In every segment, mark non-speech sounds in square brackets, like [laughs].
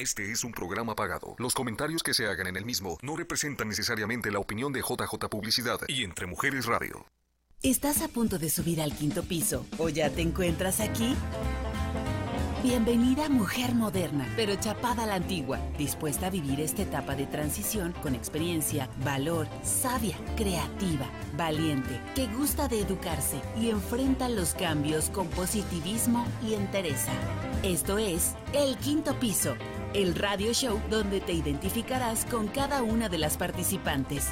Este es un programa pagado. Los comentarios que se hagan en el mismo no representan necesariamente la opinión de JJ Publicidad y Entre Mujeres Radio. ¿Estás a punto de subir al quinto piso o ya te encuentras aquí? Bienvenida mujer moderna, pero chapada a la antigua, dispuesta a vivir esta etapa de transición con experiencia, valor, sabia, creativa, valiente, que gusta de educarse y enfrenta los cambios con positivismo y entereza. Esto es El Quinto Piso, el radio show donde te identificarás con cada una de las participantes.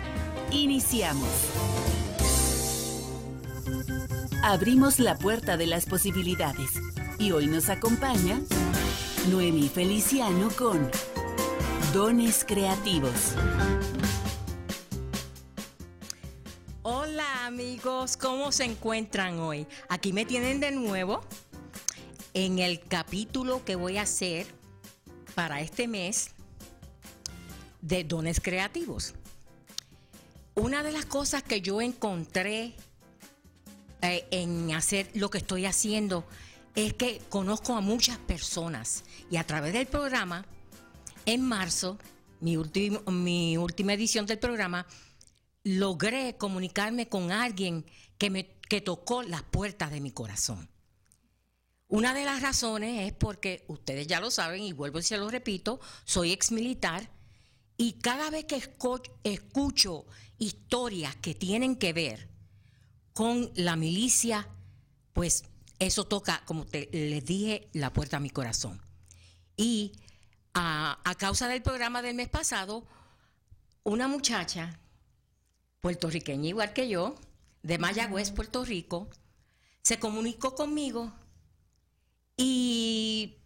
Iniciamos. Abrimos la puerta de las posibilidades y hoy nos acompaña Noemi Feliciano con Dones Creativos. Hola amigos, ¿cómo se encuentran hoy? Aquí me tienen de nuevo en el capítulo que voy a hacer para este mes de dones creativos. Una de las cosas que yo encontré eh, en hacer lo que estoy haciendo es que conozco a muchas personas y a través del programa, en marzo, mi, mi última edición del programa, logré comunicarme con alguien que me que tocó las puertas de mi corazón. Una de las razones es porque ustedes ya lo saben y vuelvo y se lo repito, soy ex militar y cada vez que escucho historias que tienen que ver con la milicia, pues eso toca, como te, les dije, la puerta a mi corazón. Y a, causa del programa del mes pasado, una muchacha puertorriqueña igual que yo, de Mayagüez, Puerto Rico, se comunicó conmigo y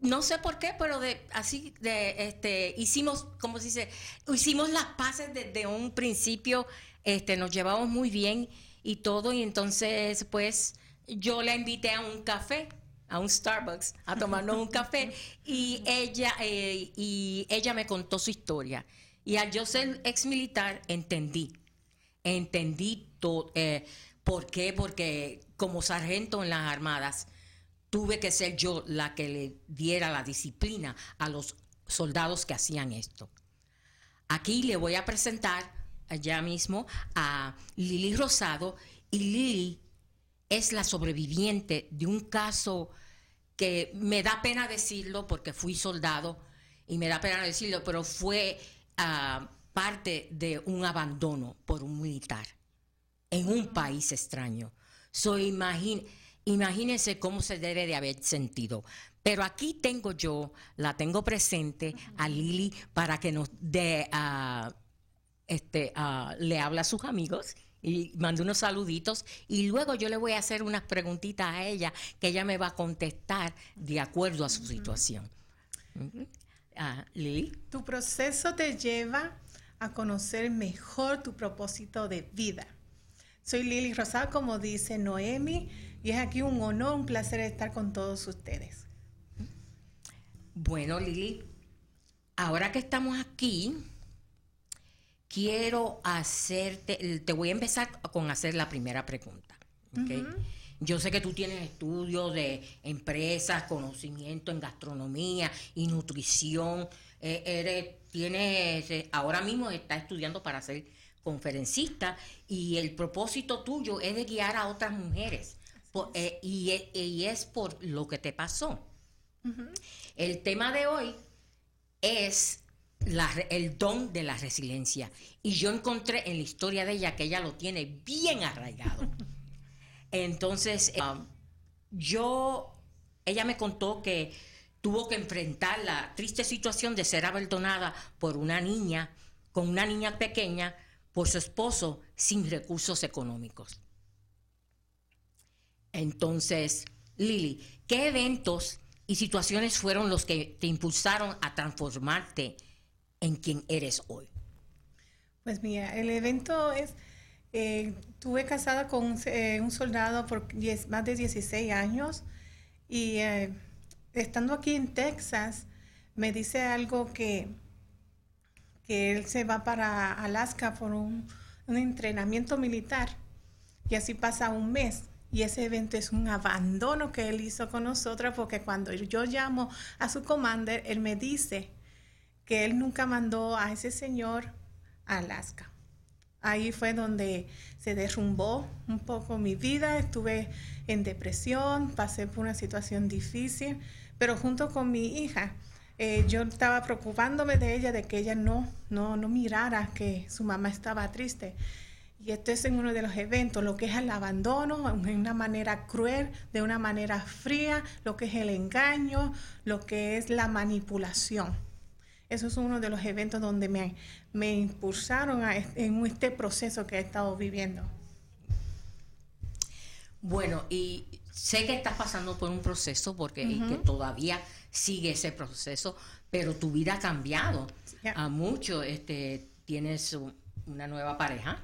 no sé por qué, pero de así de este hicimos, como se dice, hicimos las paces desde un principio, este nos llevamos muy bien y todo y entonces pues yo la invité a un café, a un Starbucks, a tomarnos un café [laughs] y ella, eh, y ella me contó su historia. Y al yo ser ex militar, entendí, entendí todo. Eh, ¿Por qué? Porque como sargento en las armadas, tuve que ser yo la que le diera la disciplina a los soldados que hacían esto. Aquí le voy a presentar ya mismo a Lili Rosado y Lili es la sobreviviente de un caso que me da pena decirlo porque fui soldado y me da pena decirlo, pero fue ah, parte de un abandono por un militar en un país extraño. So, imagínense cómo se debe de haber sentido. Pero aquí tengo yo, la tengo presente a Lili para que nos dé, uh, este, uh, le habla a sus amigos y mande unos saluditos y luego yo le voy a hacer unas preguntitas a ella que ella me va a contestar de acuerdo a su situación. Ah, Lili. Tu proceso te lleva a conocer mejor tu propósito de vida. Soy Lili Rosado, como dice Noemi, y es aquí un honor, un placer estar con todos ustedes. Bueno, Lili, ahora que estamos aquí, quiero hacerte, te voy a empezar con hacer la primera pregunta. Yo sé que tú tienes estudios de empresas, conocimiento en gastronomía y nutrición. Eh, eres, tienes, eh, ahora mismo estás estudiando para ser conferencista y el propósito tuyo es de guiar a otras mujeres. Eh, y, es por lo que te pasó. El tema de hoy es el don de la resiliencia. Y yo encontré en la historia de ella que ella lo tiene bien arraigado. [laughs] Entonces, eh, yo, ella me contó que tuvo que enfrentar la triste situación de ser abandonada por una niña, con una niña pequeña, por su esposo, sin recursos económicos. Entonces, Lili, ¿qué eventos y situaciones fueron los que te impulsaron a transformarte en quien eres hoy? Pues mira, el evento es, eh, estuve casada con eh, un soldado por más de 16 años y eh, estando aquí en Texas me dice algo que, que él se va para Alaska por un entrenamiento militar y así pasa un mes Y ese evento es un abandono que él hizo con nosotros porque cuando yo llamo a su commander, él me dice que él nunca mandó a ese señor a Alaska. Ahí fue donde se derrumbó un poco mi vida, estuve en depresión, pasé por una situación difícil, pero junto con mi hija, eh, yo estaba preocupándome de ella, de que ella no, no, no mirara que su mamá estaba triste. Y esto es en uno de los eventos, lo que es el abandono, de una manera cruel, de una manera fría, lo que es el engaño, lo que es la manipulación. Eso es uno de los eventos donde me, me impulsaron en este proceso que he estado viviendo. Bueno, y sé que estás pasando por un proceso porque que todavía sigue ese proceso, pero tu vida ha cambiado a mucho. Este, tienes una nueva pareja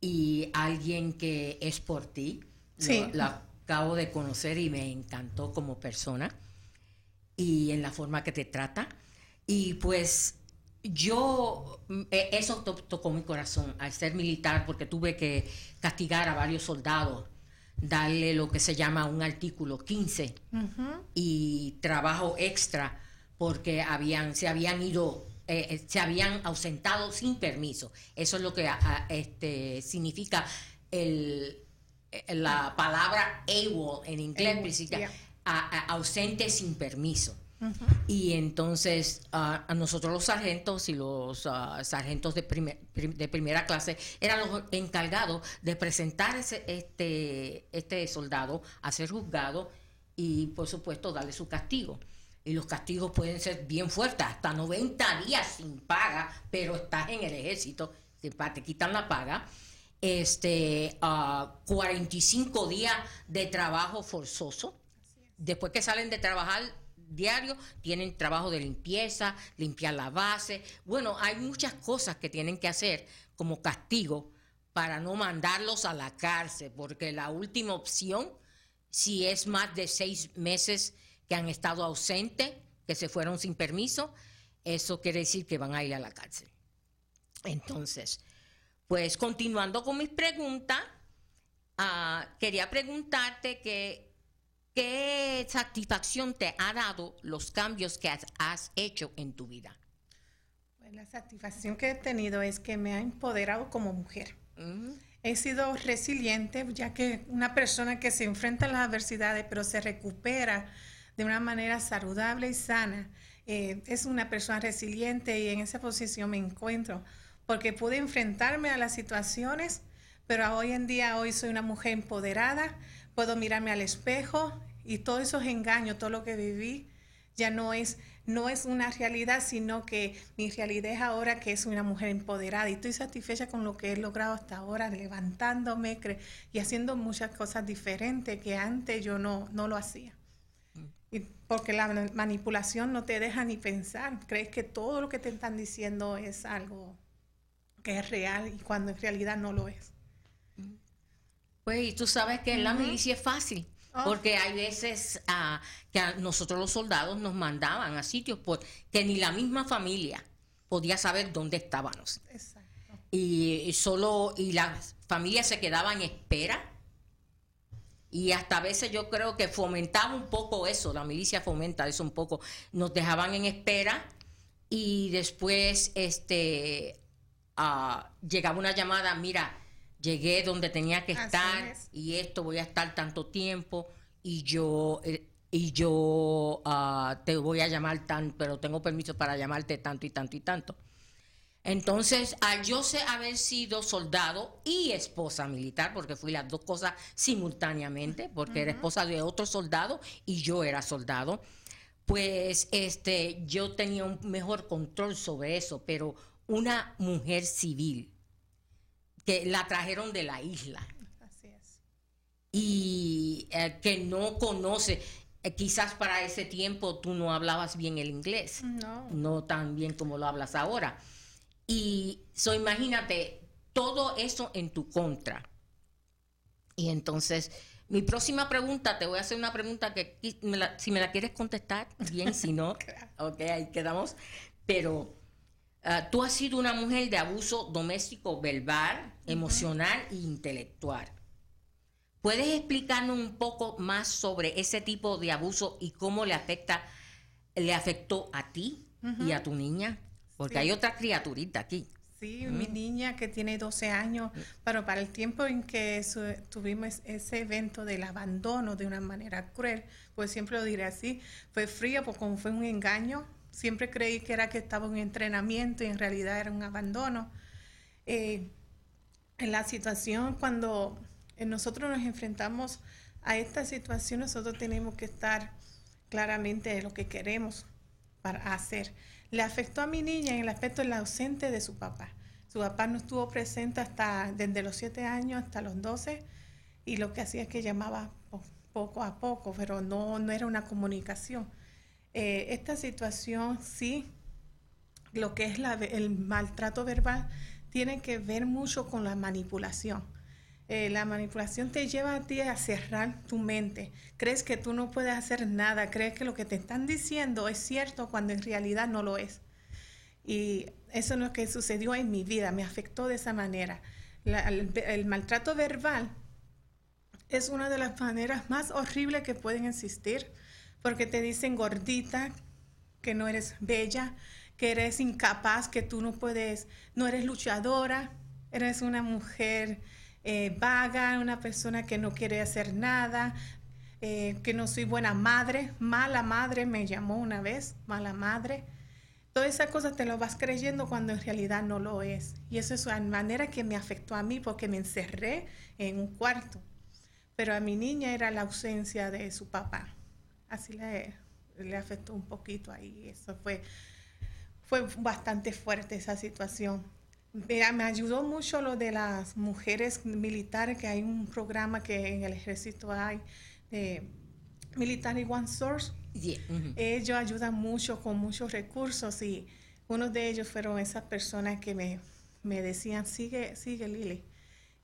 y alguien que es por ti. Sí. la acabo de conocer y me encantó como persona y en la forma que te trata. Y pues yo, e, eso tocó mi corazón al ser militar porque tuve que castigar a varios soldados, darle lo que se llama un artículo 15 y trabajo extra porque habían, se habían ido eh, eh, se habían ausentado sin permiso. Eso es lo que este, significa el, eh, la palabra AWOL en inglés, ausente sin permiso. Y entonces a nosotros los sargentos y los ah, sargentos de, de, primera clase eran los encargados de presentar ese, este, este soldado a ser juzgado y por supuesto darle su castigo y los castigos pueden ser bien fuertes, hasta 90 días sin paga, pero estás en el ejército, te, quitan la paga. Este, 45 días de trabajo forzoso. Después que salen de trabajar diario, tienen trabajo de limpieza, limpiar la base. Bueno, hay muchas cosas que tienen que hacer como castigo para no mandarlos a la cárcel, porque la última opción, si es más de seis meses, que han estado ausentes, que se fueron sin permiso, eso quiere decir que van a ir a la cárcel. Entonces, pues continuando con mis preguntas, ah, quería preguntarte que, qué satisfacción te ha dado los cambios que has, hecho en tu vida. Pues la satisfacción que he tenido es que me ha empoderado como mujer. He sido resiliente, ya que una persona que se enfrenta a las adversidades, pero se recupera de una manera saludable y sana. Eh, es una persona resiliente y en esa posición me encuentro porque pude enfrentarme a las situaciones, pero hoy en día hoy soy una mujer empoderada, puedo mirarme al espejo y todos esos engaños, todo lo que viví, ya no es, no es una realidad, sino que mi realidad es ahora que es una mujer empoderada y estoy satisfecha con lo que he logrado hasta ahora, levantándome y haciendo muchas cosas diferentes que antes yo no, no lo hacía porque la manipulación no te deja ni pensar. Crees que todo lo que te están diciendo es algo que es real y cuando en realidad no lo es. Pues y tú sabes que en la milicia es fácil. Oh. Porque hay veces ah, que a nosotros los soldados nos mandaban a sitios por, que ni la misma familia podía saber dónde estábamos. Exacto. Y, y solo, y las familias se quedaban en espera y hasta a veces yo creo que fomentaba un poco eso, la milicia fomenta eso un poco. Nos dejaban en espera y después este ah, llegaba una llamada, mira, llegué donde tenía que estar y esto voy a estar tanto tiempo y yo eh, y yo ah, te voy a llamar tan, pero tengo permiso para llamarte tanto y tanto y tanto. Entonces, al yo sé haber sido soldado y esposa militar, porque fui las dos cosas simultáneamente, porque era esposa de otro soldado y yo era soldado, pues este, yo tenía un mejor control sobre eso, pero una mujer civil que la trajeron de la isla. Y eh, que no conoce, eh, quizás para ese tiempo tú no hablabas bien el inglés, no, no tan bien como lo hablas ahora. Y so, imagínate todo eso en tu contra. Y entonces, mi próxima pregunta, te voy a hacer una pregunta que si me la quieres contestar, bien, si no, [laughs] ok, ahí quedamos. Pero ah, tú has sido una mujer de abuso doméstico verbal, emocional e intelectual. ¿Puedes explicarnos un poco más sobre ese tipo de abuso y cómo le afecta, le afectó a ti y a tu niña? Porque hay otra criaturita aquí. Sí, mi niña que tiene 12 años, pero para el tiempo en que tuvimos ese evento del abandono de una manera cruel, pues siempre lo diré así, fue frío porque como fue un engaño, siempre creí que era que estaba en entrenamiento y en realidad era un abandono. Eh, en la situación cuando nosotros nos enfrentamos a esta situación, nosotros tenemos que estar claramente de lo que queremos para hacer. Le afectó a mi niña en el aspecto del ausente de su papá. Su papá no estuvo presente hasta desde los siete años hasta los 12 y lo que hacía es que llamaba poco a poco, pero no, no era una comunicación. Eh, esta situación sí, lo que es el maltrato verbal, tiene que ver mucho con la manipulación. Eh, la manipulación te lleva a ti a cerrar tu mente. Crees que tú no puedes hacer nada, crees que lo que te están diciendo es cierto cuando en realidad no lo es. Y eso es lo que sucedió en mi vida, me afectó de esa manera. el, maltrato verbal es una de las maneras más horribles que pueden existir, porque te dicen gordita, que no eres bella, que eres incapaz, que tú no puedes, no eres luchadora, eres una mujer eh, vaga, una persona que no quiere hacer nada, eh, que no soy buena madre, mala madre me llamó una vez, mala madre. Todas esas cosas te lo vas creyendo cuando en realidad no lo es. Y eso es una manera que me afectó a mí porque me encerré en un cuarto. Pero a mi niña era la ausencia de su papá. Así le, le afectó un poquito ahí. Eso fue, fue bastante fuerte esa situación. Me ayudó mucho lo de las mujeres militares, que hay un programa que en el ejército hay de Military One Source. Ellos ayudan mucho con muchos recursos y uno de ellos fueron esas personas que me, me decían, sigue, sigue Lili.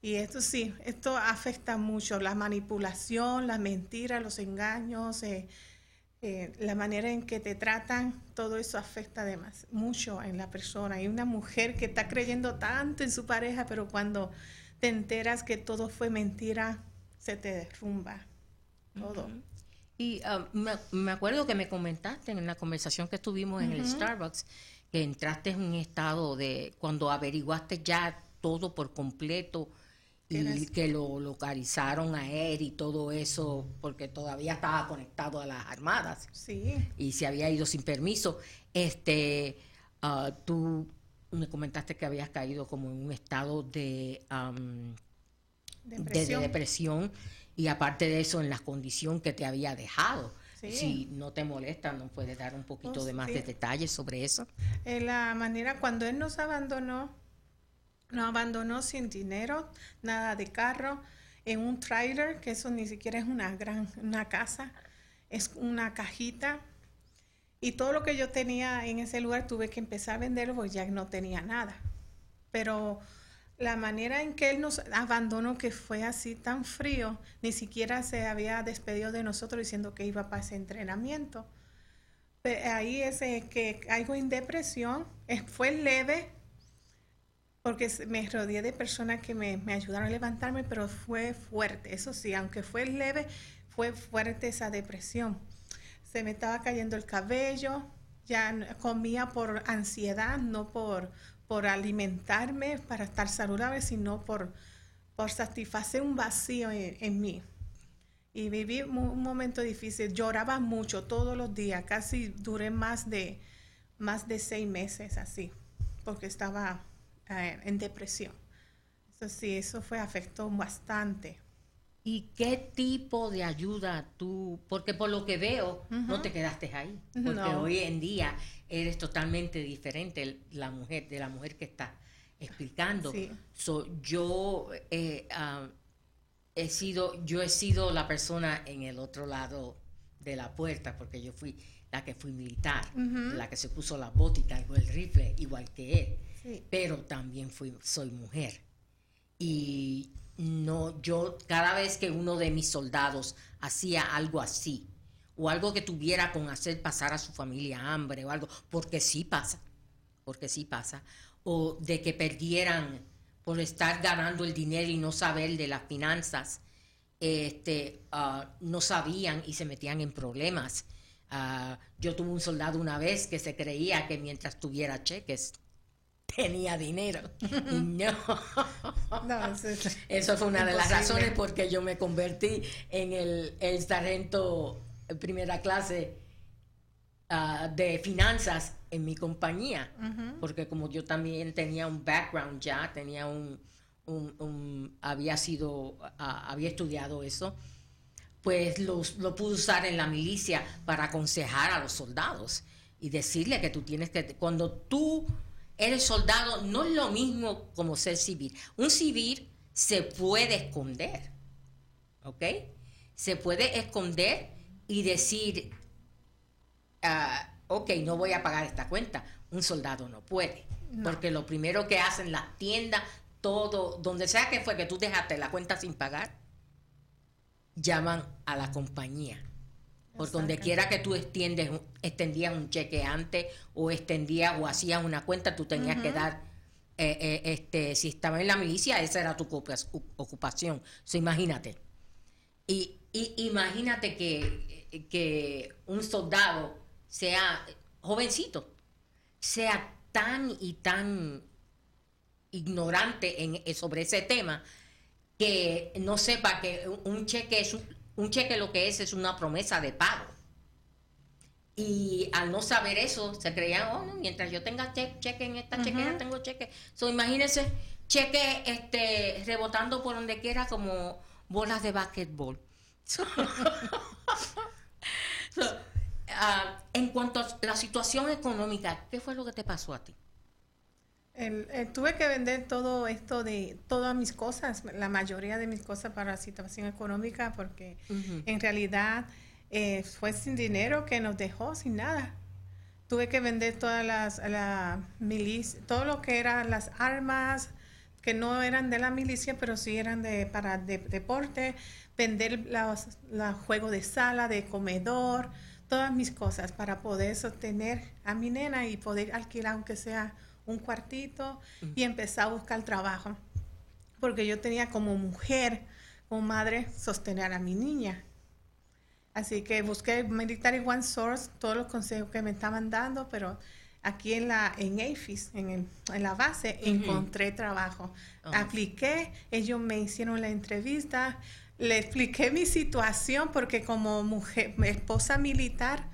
Y esto sí, esto afecta mucho, la manipulación, la mentira, los engaños, eh, eh, la manera en que te tratan, todo eso afecta además mucho en la persona. Hay una mujer que está creyendo tanto en su pareja, pero cuando te enteras que todo fue mentira, se te derrumba todo. Y um, me, acuerdo que me comentaste en la conversación que estuvimos en el Starbucks, que entraste en un estado de cuando averiguaste ya todo por completo y que lo localizaron a él y todo eso, porque todavía estaba conectado a las armadas. Sí. Y se había ido sin permiso. Este, uh, tú me comentaste que habías caído como en un estado de, depresión. de, depresión y aparte de eso en la condición que te había dejado. Si no te molesta, ¿no puedes dar un poquito oh, de más de detalles sobre eso? En la manera, cuando él nos abandonó, nos abandonó sin dinero, nada de carro, en un trailer, que eso ni siquiera es una gran una casa, es una cajita. Y todo lo que yo tenía en ese lugar tuve que empezar a venderlo porque ya no tenía nada. Pero la manera en que él nos abandonó, que fue así tan frío, ni siquiera se había despedido de nosotros diciendo que iba para ese entrenamiento. Ahí es que algo en depresión, fue leve, porque me rodeé de personas que me, ayudaron a levantarme, pero fue fuerte, eso sí, aunque fue leve, fue fuerte esa depresión. Se me estaba cayendo el cabello, ya comía por ansiedad, no por, por alimentarme para estar saludable, sino por, por satisfacer un vacío en, mí. Y viví un momento difícil, lloraba mucho todos los días, casi duré más de, más de seis meses así, porque estaba eh, en depresión. Eso sí, eso fue, afectó bastante. ¿Y qué tipo de ayuda tú, porque por lo que veo, no te quedaste ahí? Porque hoy en día eres totalmente diferente la mujer, de la mujer que está explicando. yo eh, ah, he sido, yo he sido la persona en el otro lado de la puerta, porque yo fui la que fui militar, la que se puso la botita y el rifle, igual que él pero también soy mujer. Y no, yo, cada vez que uno de mis soldados hacía algo así, o algo que tuviera con hacer pasar a su familia hambre o algo, porque sí pasa, porque sí pasa, o de que perdieran por estar ganando el dinero y no saber de las finanzas, este, ah, no sabían y se metían en problemas. Ah, yo tuve un soldado una vez que se creía que mientras tuviera cheques tenía dinero. [laughs] no. eso, fue una de las razones por que yo me convertí en el, el sargento primera clase ah, de finanzas en mi compañía. Porque como yo también tenía un background ya, tenía un, había sido, ah, había estudiado eso pues lo, lo pude usar en la milicia para aconsejar a los soldados y decirle que tú tienes que, cuando tú eres soldado, no es lo mismo como ser civil. Un civil se puede esconder, ¿ok? Se puede esconder y decir, ah, ok, no voy a pagar esta cuenta. Un soldado no puede, porque lo primero que hacen las tiendas, todo, donde sea que fue que tú dejaste la cuenta sin pagar, llaman a la compañía. Por donde quiera que tú extiendes, extendías un cheque antes o extendías o hacías una cuenta, tú tenías que dar, eh, eh, este, si estaba en la milicia, esa era tu ocupación. So, imagínate. Y, imagínate que, que un soldado sea jovencito, sea tan y tan ignorante en, sobre ese tema que no sepa que un cheque es un, cheque lo que es es una promesa de pago. Y al no saber eso, se creían, oh, mientras yo tenga cheque en esta chequera, tengo cheque. So, imagínense, cheque este, rebotando por donde quiera como bolas de básquetbol. [laughs] Ah, en cuanto a la situación económica, ¿qué fue lo que te pasó a ti? Eh, tuve que vender todo esto de todas mis cosas, la mayoría de mis cosas para la situación económica, porque en realidad eh, fue sin dinero que nos dejó sin nada. Tuve que vender todas las la milicia, todo lo que eran las armas que no eran de la milicia, pero sí eran de para deporte, vender los, juegos de sala, de comedor, todas mis cosas para poder sostener a mi nena y poder alquilar aunque sea un cuartito y empecé a buscar trabajo, porque yo tenía como mujer, como madre, sostener a mi niña. Así que busqué Military One Source, todos los consejos que me estaban dando, pero aquí en la en AFIS, en, la base, encontré trabajo. Oh. Apliqué, ellos me hicieron la entrevista, le expliqué mi situación porque como mujer, esposa militar,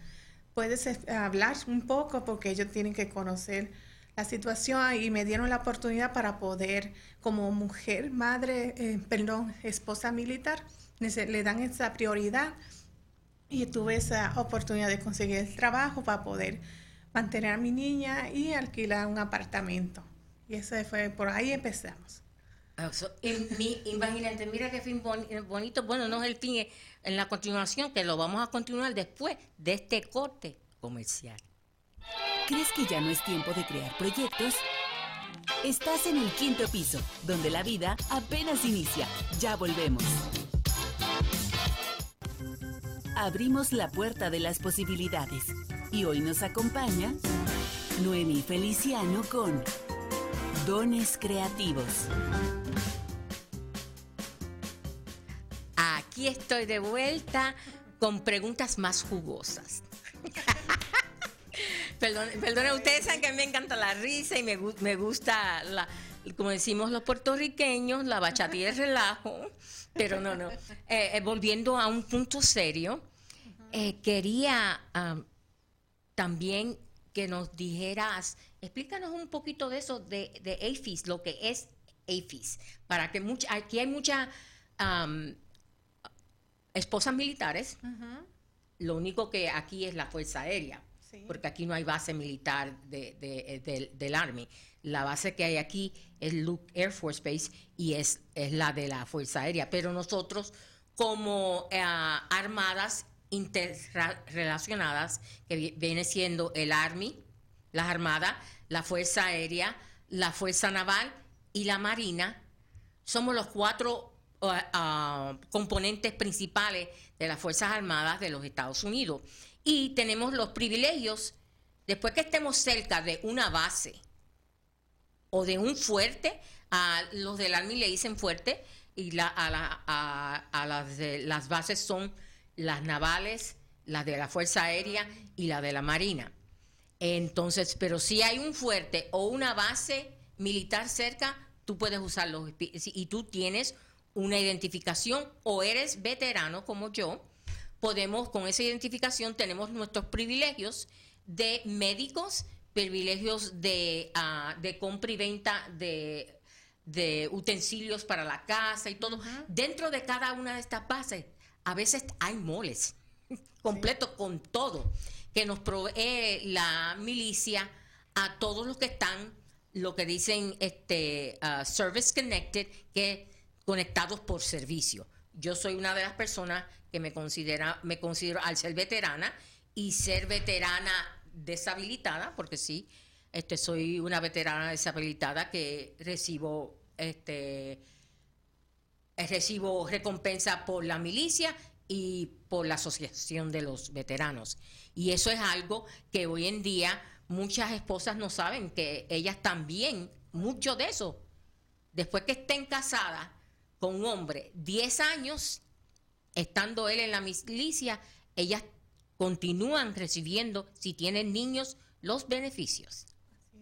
puedes eh, hablar un poco porque ellos tienen que conocer la situación y me dieron la oportunidad para poder, como mujer, madre, eh, perdón, esposa militar, le dan esa prioridad y tuve esa oportunidad de conseguir el trabajo para poder mantener a mi niña y alquilar un apartamento. Y eso fue, por ahí empezamos. Ah, imagínate, mira qué fin bonito. Bueno, no es el fin, en la continuación, que lo vamos a continuar después de este corte comercial. ¿Crees que ya no es tiempo de crear proyectos? Estás en el quinto piso, donde la vida apenas inicia. Ya volvemos. Abrimos la puerta de las posibilidades y hoy nos acompaña Noemi Feliciano con Dones Creativos. Aquí estoy de vuelta con preguntas más jugosas. [laughs] Perdón, perdón, ustedes saben que a mí me encanta la risa y me, me gusta, la, como decimos los puertorriqueños, la bachatía de relajo. Pero no, no. Eh, eh, volviendo a un punto serio, eh, quería también que nos dijeras, explícanos un poquito de eso, de, de AFIS, lo que es AFIS, para que mucha, aquí hay muchas esposas militares, lo único que aquí es la Fuerza Aérea porque aquí no hay base militar de, eh, del Army. La base que hay aquí es Luke Air Force Base y es, es la de la Fuerza Aérea. Pero nosotros, como eh, armadas interrelacionadas, que viene siendo el Army, las Armadas, la Fuerza Aérea, la Fuerza Naval y la Marina, somos los cuatro uh, uh, componentes principales de las Fuerzas Armadas de los Estados Unidos y tenemos los privilegios, después que estemos cerca de una base o de un fuerte, a los del Army le dicen fuerte, y la, a, la, a, las, las bases son las navales, las de la Fuerza Aérea y la de la Marina. Entonces, pero si hay un fuerte o una base militar cerca, tú puedes usarlos y tú tienes una identificación o eres veterano como yo, podemos con esa identificación tenemos nuestros privilegios de médicos, privilegios de, uh, de compra y venta de, de, utensilios para la casa y todo. Dentro de cada una de estas bases, a veces hay moles [laughs] completos con todo que nos provee la milicia a todos los que están, lo que dicen este uh, service connected, que conectados por servicio. Yo soy una de las personas que me considera, me considero al ser veterana y ser veterana deshabilitada, porque sí, este, soy una veterana deshabilitada que recibo, este, recibo recompensa por la milicia y por la Asociación de los Veteranos. Y eso es algo que hoy en día muchas esposas no saben, que ellas también, mucho de eso, después que estén casadas con un hombre 10 años, estando él en la milicia, ellas continúan recibiendo, si tienen niños, los beneficios. Así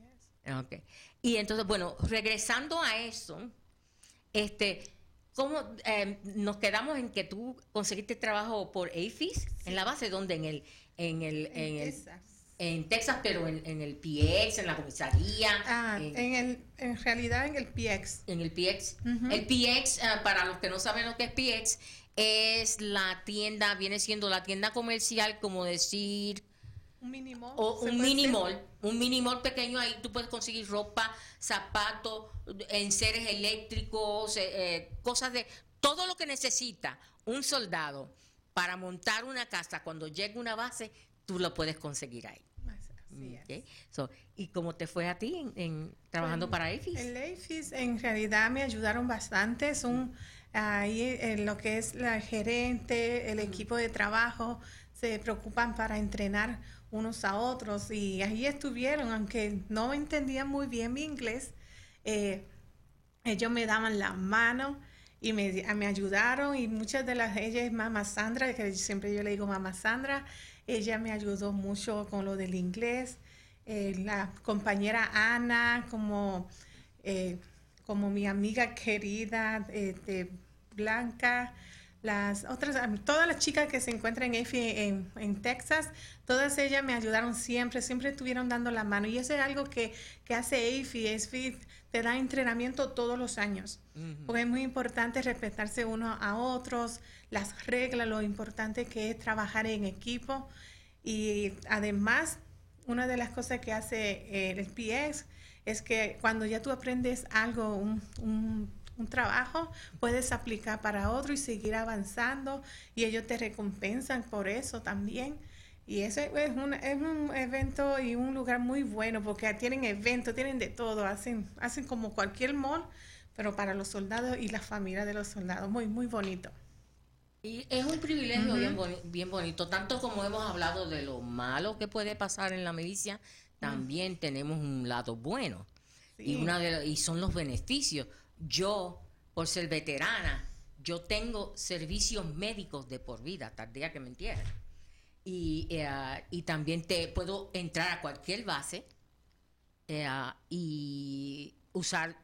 es. Y entonces, bueno, regresando a eso, este, ¿cómo eh, nos quedamos en que tú conseguiste trabajo por AFIS? En la base donde en el, en el, en, el, en Texas, pero en, el PX, en la comisaría. Ah, en, el, en realidad en el PX. En el PX. El PX, ah, para los que no saben lo que es PX, es la tienda, viene siendo la tienda comercial, como decir... Un mini mall. O un mini mall, un mini mall pequeño, ahí tú puedes conseguir ropa, zapatos, enseres eléctricos, eh, eh, cosas de... Todo lo que necesita un soldado para montar una casa cuando llegue una base, tú lo puedes conseguir ahí. Okay. ¿Y cómo te fue a ti en, trabajando para AFIS? El AFIS en realidad me ayudaron bastante. Son ahí en lo que es la gerente, el equipo de trabajo, se preocupan para entrenar unos a otros y ahí estuvieron, aunque no entendían muy bien mi inglés, eh, ellos me daban la mano y me, me, ayudaron y muchas de las ellas, mamá Sandra, que siempre yo le digo mamá Sandra, ella me ayudó mucho con lo del inglés, eh, la compañera Ana como... Eh, como mi amiga querida este, Blanca, las otras, todas las chicas que se encuentran en, en, Texas, todas ellas me ayudaron siempre, siempre estuvieron dando la mano. Y eso es algo que, que hace AFI. Te da entrenamiento todos los años. Porque es muy importante respetarse uno a otros, las reglas, lo importante que es trabajar en equipo. Y además, una de las cosas que hace el PX es que cuando ya tú aprendes algo, un, trabajo, puedes aplicar para otro y seguir avanzando y ellos te recompensan por eso también. Y eso es un, es un evento y un lugar muy bueno porque tienen eventos, tienen de todo, hacen, hacen como cualquier mall, pero para los soldados y la familia de los soldados, muy, muy bonito. Y es un privilegio bien, bien bonito, tanto como hemos hablado de lo malo que puede pasar en la milicia, también tenemos un lado bueno. Y, una de, y son los beneficios. Yo, por ser veterana, yo tengo servicios médicos de por vida, hasta el día que me entierren. Y, eh, y también te puedo entrar a cualquier base eh, y usar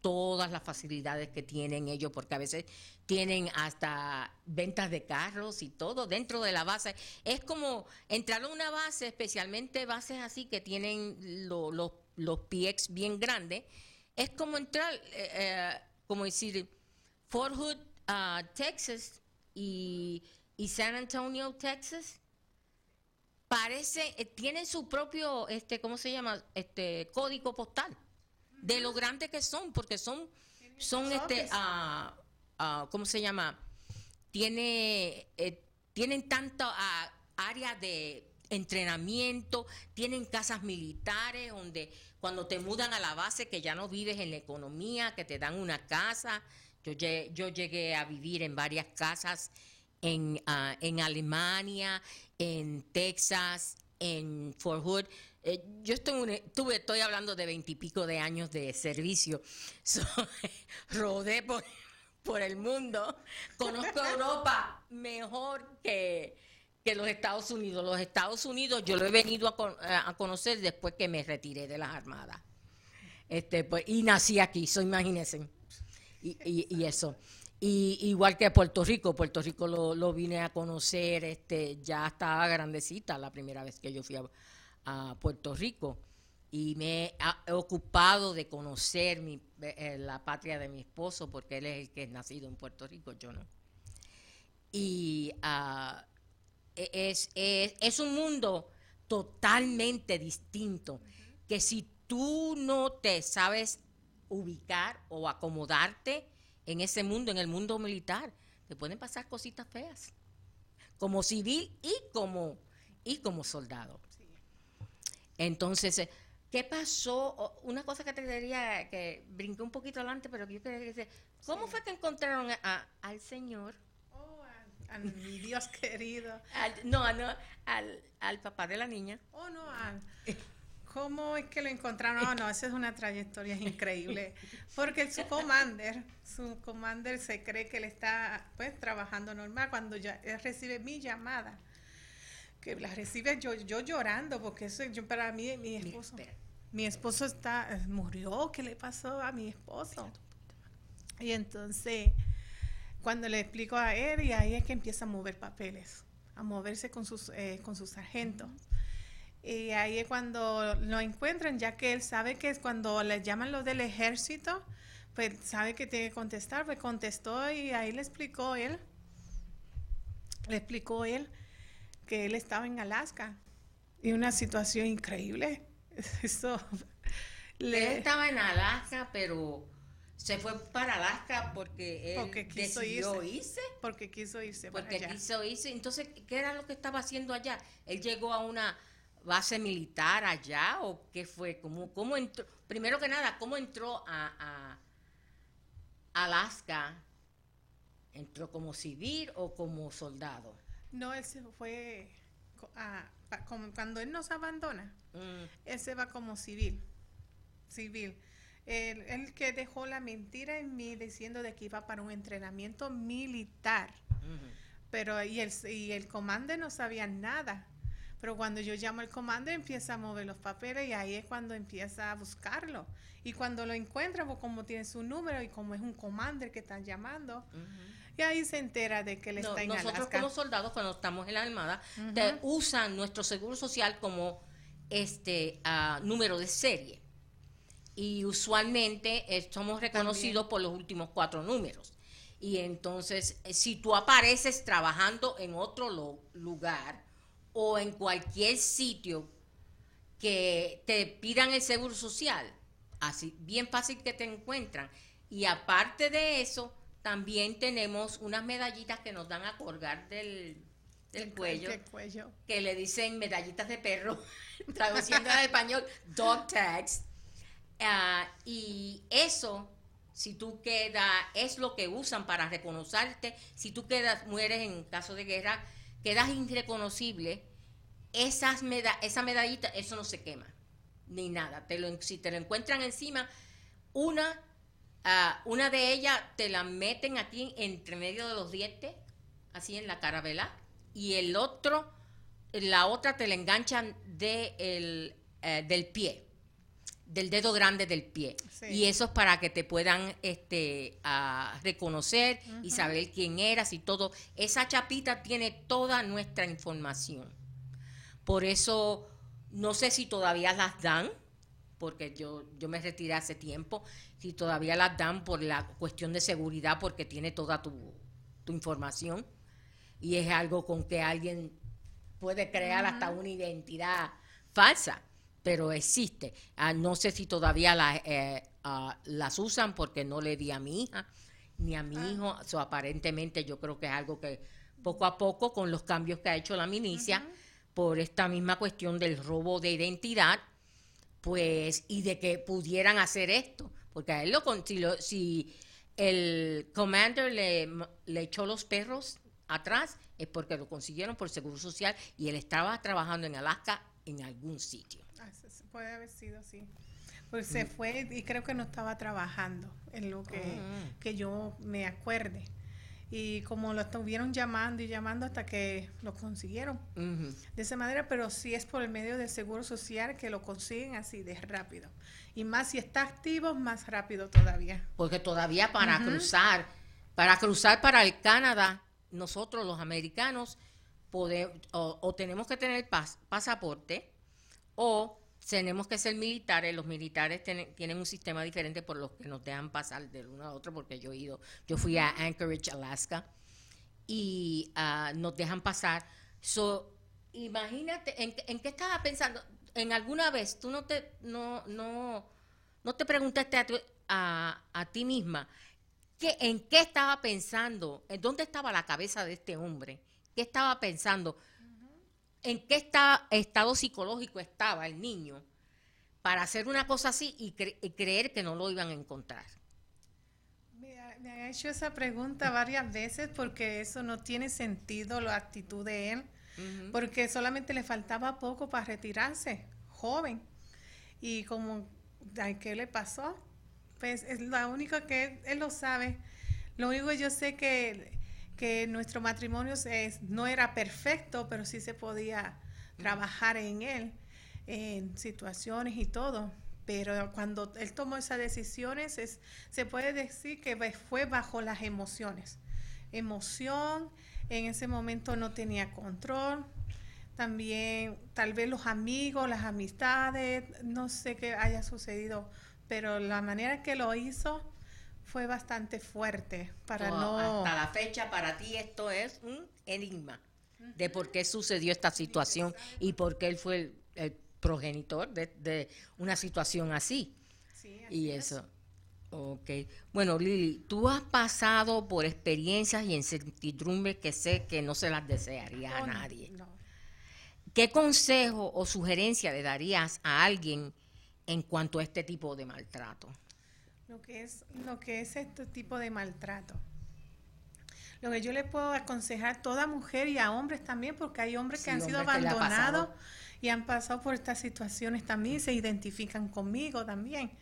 todas las facilidades que tienen ellos, porque a veces tienen hasta ventas de carros y todo dentro de la base. Es como entrar a una base, especialmente bases así que tienen los PX bien grandes, es como entrar, eh, eh, como decir, Fort Hood, uh, Texas y, San Antonio, Texas. Parece, eh, tienen su propio, este, ¿cómo se llama? Este código postal de lo grande que son, porque son, son este, uh, uh, ¿cómo se llama? Tiene, eh, tienen tanta uh, área de entrenamiento, tienen casas militares donde cuando te mudan a la base que ya no vives en la economía, que te dan una casa. Yo, yo llegué a vivir en varias casas en, en Alemania, en Texas, en Fort Hood. Eh, yo estoy, tuve, estoy hablando de veintipico de años de servicio. [laughs] rodé por, por el mundo. Conozco Europa mejor que, que los Estados Unidos. Los Estados Unidos yo lo he venido a, a conocer después que me retiré de las armadas. Este, pues, y nací aquí, so imagínense. Y, y, eso. Y, igual que Puerto Rico, Puerto Rico lo, lo, vine a conocer, este, ya estaba grandecita la primera vez que yo fui a, a Puerto Rico y me he ocupado de conocer mi, eh, la patria de mi esposo porque él es el que es nacido en Puerto Rico, yo no. Y uh, es, es, es, un mundo totalmente distinto que si tú no te sabes ubicar o acomodarte en ese mundo, en el mundo militar, te pueden pasar cositas feas, como civil y como, y como soldado. Entonces, eh, ¿qué pasó? Una cosa que te diría, que brinqué un poquito adelante, pero yo quería decir, ¿cómo fue que encontraron al Señor? Oh, al, mi Dios [laughs] querido. no, no, al, al papá de la niña. Oh, no, al... ¿Cómo es que lo encontraron? No, no, esa es una trayectoria increíble. [laughs] Porque su commander, su commander se cree que él está pues trabajando normal cuando ya él recibe mi llamada que la recibe yo, yo llorando, porque eso yo para mí, mi esposo, mi esposo está, eh, murió, ¿qué le pasó a mi esposo? Y entonces, cuando le explico a él, y ahí es que empieza a mover papeles, a moverse con sus, eh, con sus sargentos. Y ahí es cuando lo encuentran, ya que él sabe que es cuando le llaman los del ejército, pues sabe que tiene que contestar, pues contestó y ahí le explicó él, le explicó él que él estaba en Alaska y una situación increíble. [laughs] Eso, [laughs] Él estaba en Alaska, pero se fue para Alaska porque él quiso decidió irse. Porque quiso irse. Porque quiso irse. Entonces, ¿qué era lo que estaba haciendo allá? Él llegó a una base militar allá o qué fue? ¿Cómo, cómo entró? Primero que nada, ¿cómo entró a, a Alaska? ¿Entró como civil o como soldado? No, él se fue cuando él nos abandona, mm. él se va como civil, civil. Él, que dejó la mentira en mí diciendo de que iba para un entrenamiento militar. Pero y el, y el comando no sabía nada. Pero cuando yo llamo al comando empieza a mover los papeles y ahí es cuando empieza a buscarlo. Y cuando lo encuentra, pues como tiene su número y como es un commander que están llamando, y ahí se entera de que él está en Nosotros como soldados, cuando estamos en la Armada, usan nuestro seguro social como este uh, número de serie. Y usualmente eh, somos reconocidos por los últimos cuatro números. Y entonces, eh, si tú apareces trabajando en otro lugar o en cualquier sitio que te pidan el seguro social, así bien fácil que te encuentran. Y aparte de eso, también tenemos unas medallitas que nos dan a colgar del, cuello, que le dicen medallitas de perro, [laughs] traduciendo al español, dog tags. Ah, y eso, si tú quedas, es lo que usan para reconocerte. Si tú quedas, mueres en caso de guerra, quedas irreconocible. Esas meda esa medallita, eso no se quema, ni nada. Si te lo encuentran encima, una Ah, una de ellas te la meten aquí entre medio de los dientes, así en la carabela, y el otro, la otra te la enganchan eh, del pie, del dedo grande del pie. Y eso es para que te puedan este, reconocer y saber quién eras y todo. Esa chapita tiene toda nuestra información. Por eso, no sé si todavía las dan, porque yo, yo me retiré hace tiempo, si todavía las dan por la cuestión de seguridad, porque tiene toda tu, información y es algo con que alguien puede crear hasta una identidad falsa, pero existe. Ah, no sé si todavía las, eh, ah, las usan porque no le di a mi hija ni a mi ah. hijo, so, aparentemente yo creo que es algo que poco a poco con los cambios que ha hecho la milicia, por esta misma cuestión del robo de identidad, pues, y de que pudieran hacer esto, porque a él lo, si, si el commander le, le echó los perros atrás, es porque lo consiguieron por Seguro Social y él estaba trabajando en Alaska en algún sitio. puede haber sido, sí. Pues se fue y creo que no estaba trabajando en lo que, Mm. que yo me acuerde. Y como lo estuvieron llamando y llamando hasta que lo consiguieron de esa manera, pero sí es por el medio del seguro social que lo consiguen así de rápido. Y más si está activo, más rápido todavía. Porque todavía para cruzar, para cruzar para el Canadá, nosotros los americanos o, tenemos que tener pas- pasaporte o tenemos que ser militares. Los militares tienen, un sistema diferente por los que nos dejan pasar del uno a otro, porque yo he ido, yo fui a Anchorage, Alaska, y ah, nos dejan pasar. So, imagínate, ¿en, qué- en qué estaba pensando? ¿En alguna vez tú no te, no, no, no te preguntaste a, tu- a, a ti misma ¿qué, en qué estaba pensando? ¿En dónde estaba la cabeza de este hombre? ¿Qué estaba pensando? ¿En qué esta- estado psicológico estaba el niño para hacer una cosa así y, cre- y creer que no lo iban a encontrar? Me ha, me ha hecho esa pregunta varias veces porque eso no tiene sentido, la actitud de él, porque solamente le faltaba poco para retirarse, joven. Y como, ay, ¿qué le pasó? Pues es lo único que él, él lo sabe. Lo único que yo sé que, que nuestro matrimonio no era perfecto, pero sí se podía trabajar en él, en situaciones y todo. Pero cuando él tomó esas decisiones, es, se puede decir que fue bajo las emociones. Emoción, en ese momento no tenía control. También tal vez los amigos, las amistades, no sé qué haya sucedido, pero la manera que lo hizo fue bastante fuerte para no... Hasta la fecha, para ti esto es un enigma de por qué sucedió esta situación y por qué él fue el, el progenitor de, de una situación así. Sí, así Y es. eso. Ok. Bueno, Lili, tú has pasado por experiencias y incertidumbres que sé que no se las desearía a nadie. no. ¿Qué consejo o sugerencia le darías a alguien en cuanto a este tipo de maltrato? Lo que es lo que es este tipo de maltrato. Lo que yo le puedo aconsejar a toda mujer y a hombres también, porque hay hombres que han sido abandonados y han pasado por estas situaciones también y se identifican conmigo también.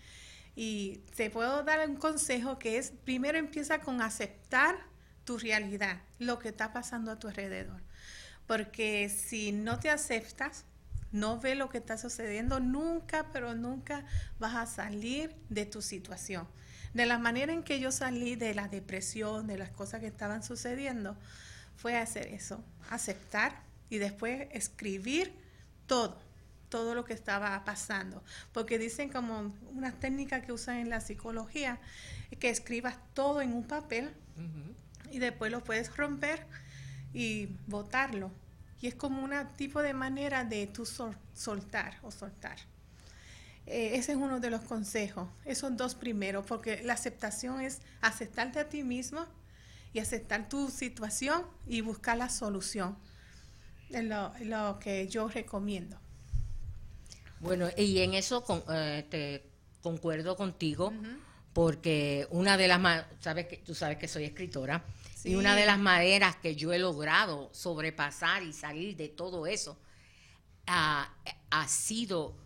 Y te puedo dar un consejo que es, primero empieza con aceptar tu realidad, lo que está pasando a tu alrededor. Porque si no te aceptas, no ves lo que está sucediendo, nunca, pero nunca vas a salir de tu situación. De la manera en que yo salí de la depresión, de las cosas que estaban sucediendo, fue hacer eso, aceptar y después escribir todo, todo lo que estaba pasando. Porque dicen como una técnica que usan en la psicología, que escribas todo en un papel y después lo puedes romper y botarlo. Y es como un tipo de manera de tú sol- soltar o soltar. Eh, ese es uno de los consejos, esos dos primeros, porque la aceptación es aceptarte a ti mismo y aceptar tu situación y buscar la solución. Es lo, lo que yo recomiendo. Bueno, y en eso con- eh, te concuerdo contigo, porque una de las ma- sabes que tú sabes que soy escritora y una de las maneras que yo he logrado sobrepasar y salir de todo eso ah, ha sido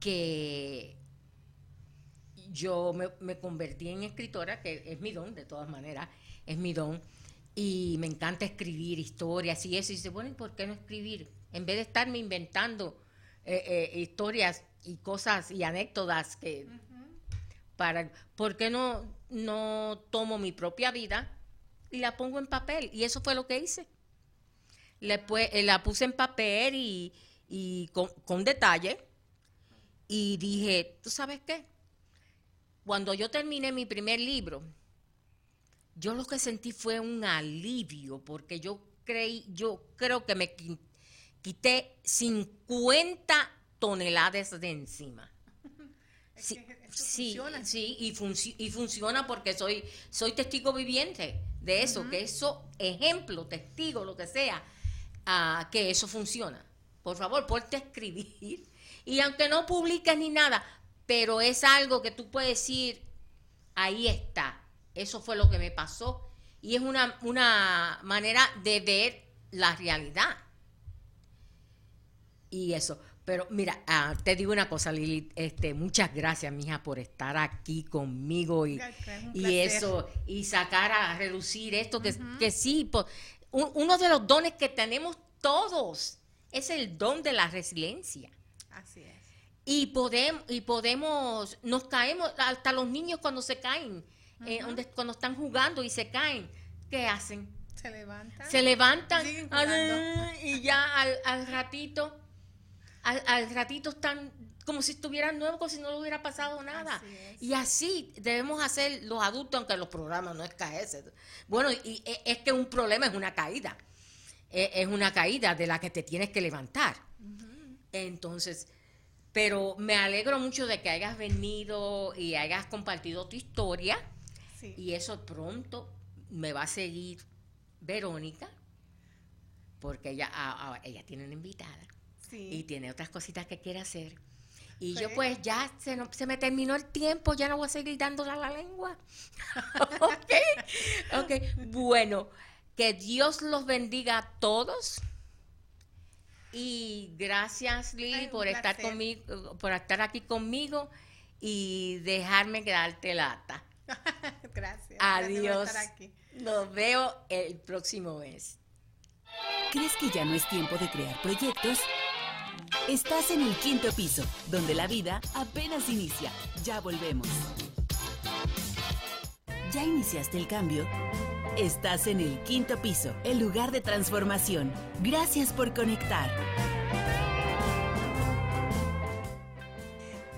que yo me, me convertí en escritora, que es mi don, de todas maneras, es mi don, y me encanta escribir historias y eso. Y dice, bueno, ¿y por qué no escribir? En vez de estarme inventando eh, eh, historias y cosas y anécdotas que para ¿por qué no no tomo mi propia vida y la pongo en papel? Y eso fue lo que hice. Le pu- eh, la puse en papel y, y con, con detalle y dije, ¿tú sabes qué? Cuando yo terminé mi primer libro, yo lo que sentí fue un alivio porque yo creí, yo creo que me qui- quité 50 toneladas de encima. Sí, sí, funciona. sí, y, funci- y funciona porque soy, soy testigo viviente de eso, que eso, ejemplo, testigo, lo que sea, ah, que eso funciona. Por favor, ponte a escribir. Y aunque no publiques ni nada, pero es algo que tú puedes decir, ahí está, eso fue lo que me pasó. Y es una, una manera de ver la realidad. Y eso. Pero mira, ah, te digo una cosa, Lili, este, muchas gracias, mija, por estar aquí conmigo y, y eso, y sacar a relucir esto, que, que sí, uno de los dones que tenemos todos es el don de la resiliencia. Así es. Y podemos, y podemos, nos caemos, hasta los niños cuando se caen, eh, cuando están jugando y se caen, ¿qué hacen? Se levantan. Se levantan y ya al, ratito, al, ratito están como si estuvieran nuevos, como si no le hubiera pasado nada. y así debemos hacer los adultos, aunque los programas no es caerse. Bueno, y es que un problema es una caída. E, es una caída de la que te tienes que levantar. Entonces, pero me alegro mucho de que hayas venido y hayas compartido tu historia. Y eso pronto me va a seguir Verónica, porque ella, ah, ah, ella tiene una invitada y tiene otras cositas que quiere hacer. Y yo pues ya se, se, me terminó el tiempo, ya no voy a seguir dándole a la lengua. [laughs] ok, ok. Bueno, que Dios los bendiga a todos. Y gracias, Lili, por estar conmigo, por estar aquí conmigo y dejarme quedarte lata. [laughs] gracias. Adiós. Nos veo el próximo mes. ¿Crees que ya no es tiempo de crear proyectos? Estás en el quinto piso, donde la vida apenas inicia. Ya volvemos. ¿Ya iniciaste el cambio? Estás en el quinto piso, el lugar de transformación. Gracias por conectar.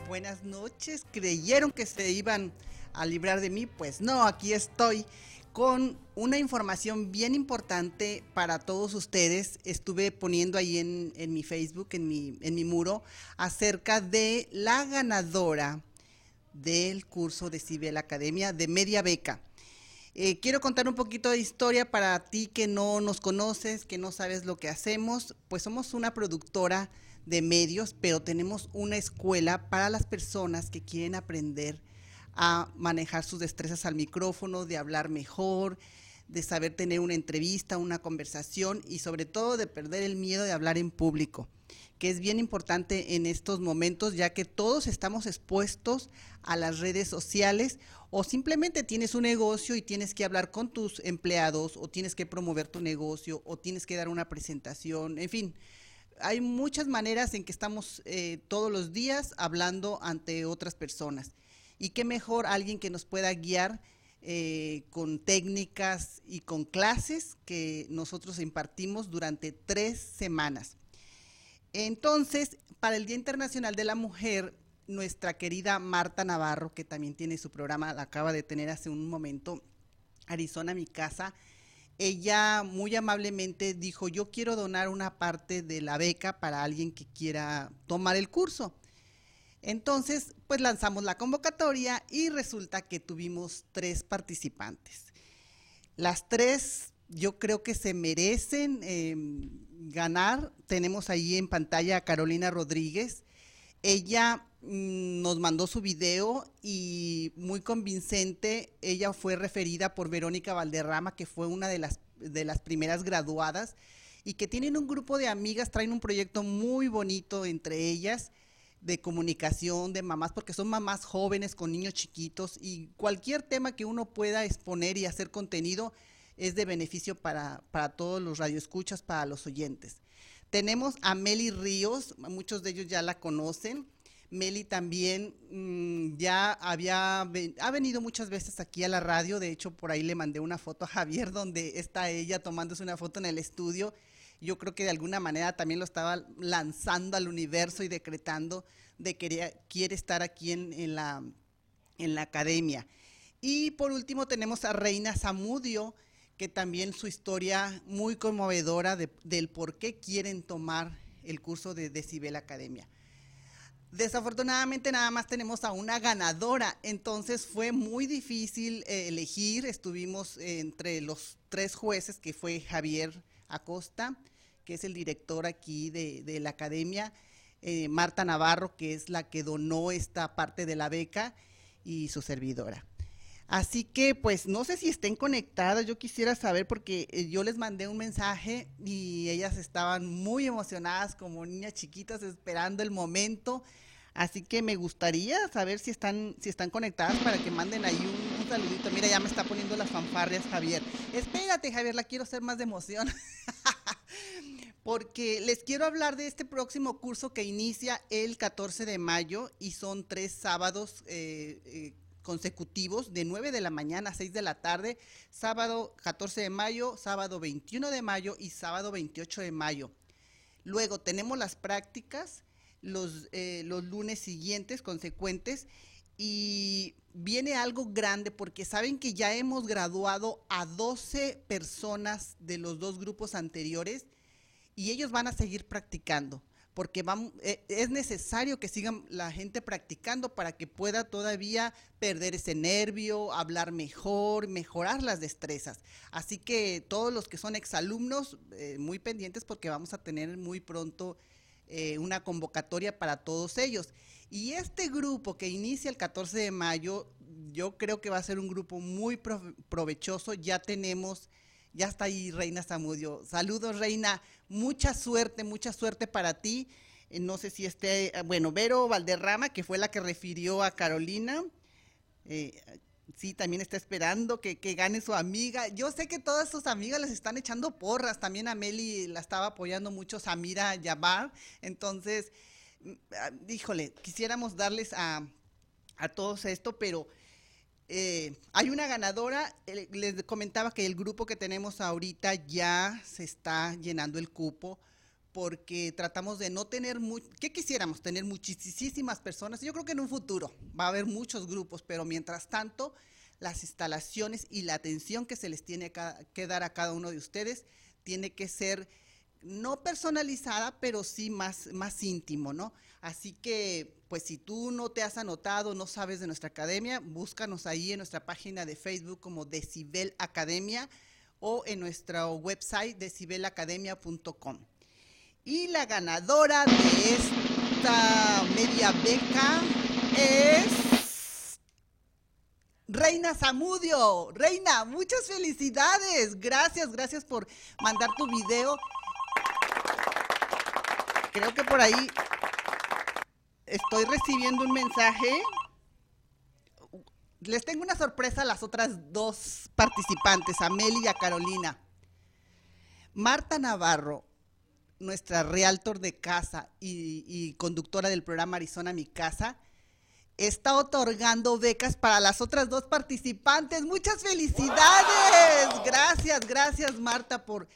Buenas noches. ¿Creyeron que se iban a librar de mí? Pues no, aquí estoy con una información bien importante para todos ustedes. Estuve poniendo ahí en, mi Facebook, en mi, en mi muro, acerca de la ganadora del curso de Cibel Academia de Media Beca. Eh, quiero contar un poquito de historia para ti que no nos conoces, que no sabes lo que hacemos. Pues somos una productora de medios, pero tenemos una escuela para las personas que quieren aprender a manejar sus destrezas al micrófono, de hablar mejor, de saber tener una entrevista, una conversación y sobre todo de perder el miedo de hablar en público, que es bien importante en estos momentos ya que todos estamos expuestos a las redes sociales o simplemente tienes un negocio y tienes que hablar con tus empleados o tienes que promover tu negocio o tienes que dar una presentación, en fin. Hay muchas maneras en que estamos eh, todos los días hablando ante otras personas. Y qué mejor alguien que nos pueda guiar eh, con técnicas y con clases que nosotros impartimos durante tres semanas. Entonces, para el Día Internacional de la Mujer, nuestra querida Marta Navarro, que también tiene su programa, la acaba de tener hace un momento, Arizona, mi casa, ella muy amablemente dijo, yo quiero donar una parte de la beca para alguien que quiera tomar el curso. Entonces, pues lanzamos la convocatoria y resulta que tuvimos tres participantes. Las tres yo creo que se merecen em, ganar. Tenemos ahí en pantalla a Carolina Rodríguez. Ella mm, nos mandó su video y muy convincente. Ella fue referida por Verónica Valderrama, que fue una de las, de las primeras graduadas y que tienen un grupo de amigas, traen un proyecto muy bonito entre ellas de comunicación de mamás, porque son mamás jóvenes con niños chiquitos y cualquier tema que uno pueda exponer y hacer contenido es de beneficio para, para todos los radioescuchas, para los oyentes. Tenemos a Meli Ríos, muchos de ellos ya la conocen. Meli también mm, ya había ha venido muchas veces aquí a la radio, de hecho por ahí le mandé una foto a Javier [laughs] donde está ella tomándose una foto en el estudio yo creo que de alguna manera también lo estaba lanzando al universo y decretando de que quiere estar aquí en, la, en la academia. Y por último tenemos a Reina Zamudio, que también su historia muy conmovedora del por qué quieren tomar el curso de Decibel Academia. Desafortunadamente nada más tenemos a una ganadora, entonces fue muy difícil eh, elegir, estuvimos entre los tres jueces, que fue Javier Acosta, que es el director aquí de, la academia, eh, Marta Navarro, que es la que donó esta parte de la beca, y su servidora. Así que pues no sé si estén conectadas, yo quisiera saber porque eh, yo les mandé un mensaje y ellas estaban muy emocionadas como niñas chiquitas esperando el momento. Así que me gustaría saber si están, si están conectadas para que manden ahí un, saludito. Mira, ya me está poniendo las fanfarrias Javier. Espérate, Javier, la quiero hacer más de emoción. [laughs] porque les quiero hablar de este próximo curso que inicia el 14 de mayo y son tres sábados eh, eh, consecutivos de 9 de la mañana a 6 de la tarde, sábado 14 de mayo, sábado 21 de mayo y sábado 28 de mayo. Luego tenemos las prácticas los, eh, los lunes siguientes consecuentes y viene algo grande porque saben que ya hemos graduado a 12 personas de los dos grupos anteriores y ellos van a seguir practicando porque eh, es necesario que sigan la gente practicando para que pueda todavía perder ese nervio, hablar mejor, mejorar las destrezas. Así que todos los que son exalumnos, eh, muy pendientes porque vamos a tener muy pronto eh, una convocatoria para todos ellos. Y este grupo que inicia el 14 de mayo, yo creo que va a ser un grupo muy provechoso. Ya tenemos ya está ahí Reina Zamudio. Saludos, Reina. Mucha suerte, mucha suerte para ti. Eh, no sé si esté, ah, bueno, Vero Valderrama, que fue la que refirió a Carolina. Eh, sí, también está esperando que, que, su amiga. Yo sé que todas sus amigas les están echando porras. También a Meli la estaba apoyando mucho Samira Yabar. Entonces, híjole, quisiéramos darles a, a todos esto, pero eh, hay una ganadora, les comentaba que el grupo que tenemos ahorita ya se está llenando el cupo porque tratamos de no tener, ¿qué quisiéramos? Tener muchísimas personas. Yo creo que en un futuro va a haber muchos grupos, pero mientras tanto, las instalaciones y la atención que se les tiene que dar a cada uno de ustedes tiene que ser no personalizada, pero sí más, más íntimo, ¿no? Así que, pues si tú no te has anotado, no sabes de nuestra academia, búscanos ahí en nuestra página de Facebook como Decibel Academia o en nuestro website decibelacademia.com. Y la ganadora de esta media beca es Reina Zamudio. Reina, muchas felicidades. Gracias, gracias por mandar tu video creo que por ahí estoy recibiendo un mensaje. Les tengo una sorpresa a las otras dos participantes, a Meli y a Carolina. Marta Navarro, nuestra realtor de casa y, y, conductora del programa Arizona Mi Casa, está otorgando becas para las otras dos participantes. Muchas felicidades. Gracias, gracias Marta por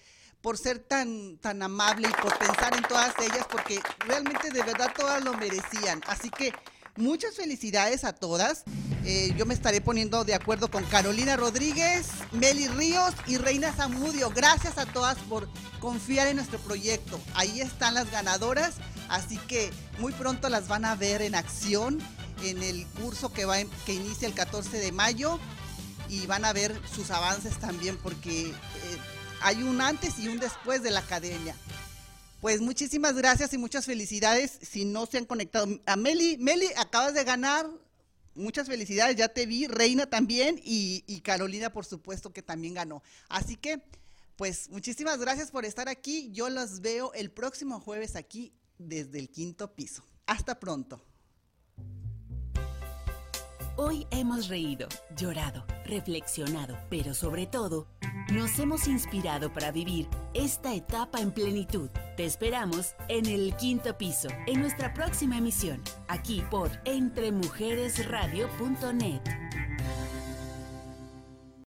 por ser tan, tan amable y por pensar en todas ellas, porque realmente de verdad todas lo merecían. Así que muchas felicidades a todas. Eh, yo me estaré poniendo de acuerdo con Carolina Rodríguez, Meli Ríos y Reina Zamudio. Gracias a todas por confiar en nuestro proyecto. Ahí están las ganadoras, así que muy pronto las van a ver en acción en el curso que, va que inicia el 14 de mayo y van a ver sus avances también porque... Eh, hay un antes y un después de la academia. Pues muchísimas gracias y muchas felicidades si no se han conectado. A Meli, Meli, acabas de ganar. Muchas felicidades, ya te vi, Reina también y, y Carolina por supuesto que también ganó. Así que, pues muchísimas gracias por estar aquí. Yo los veo el próximo jueves aquí desde el quinto piso. Hasta pronto. Hoy hemos reído, llorado, reflexionado, pero sobre todo, nos hemos inspirado para vivir esta etapa en plenitud. Te esperamos en el quinto piso, en nuestra próxima emisión, aquí por entremujeresradio.net.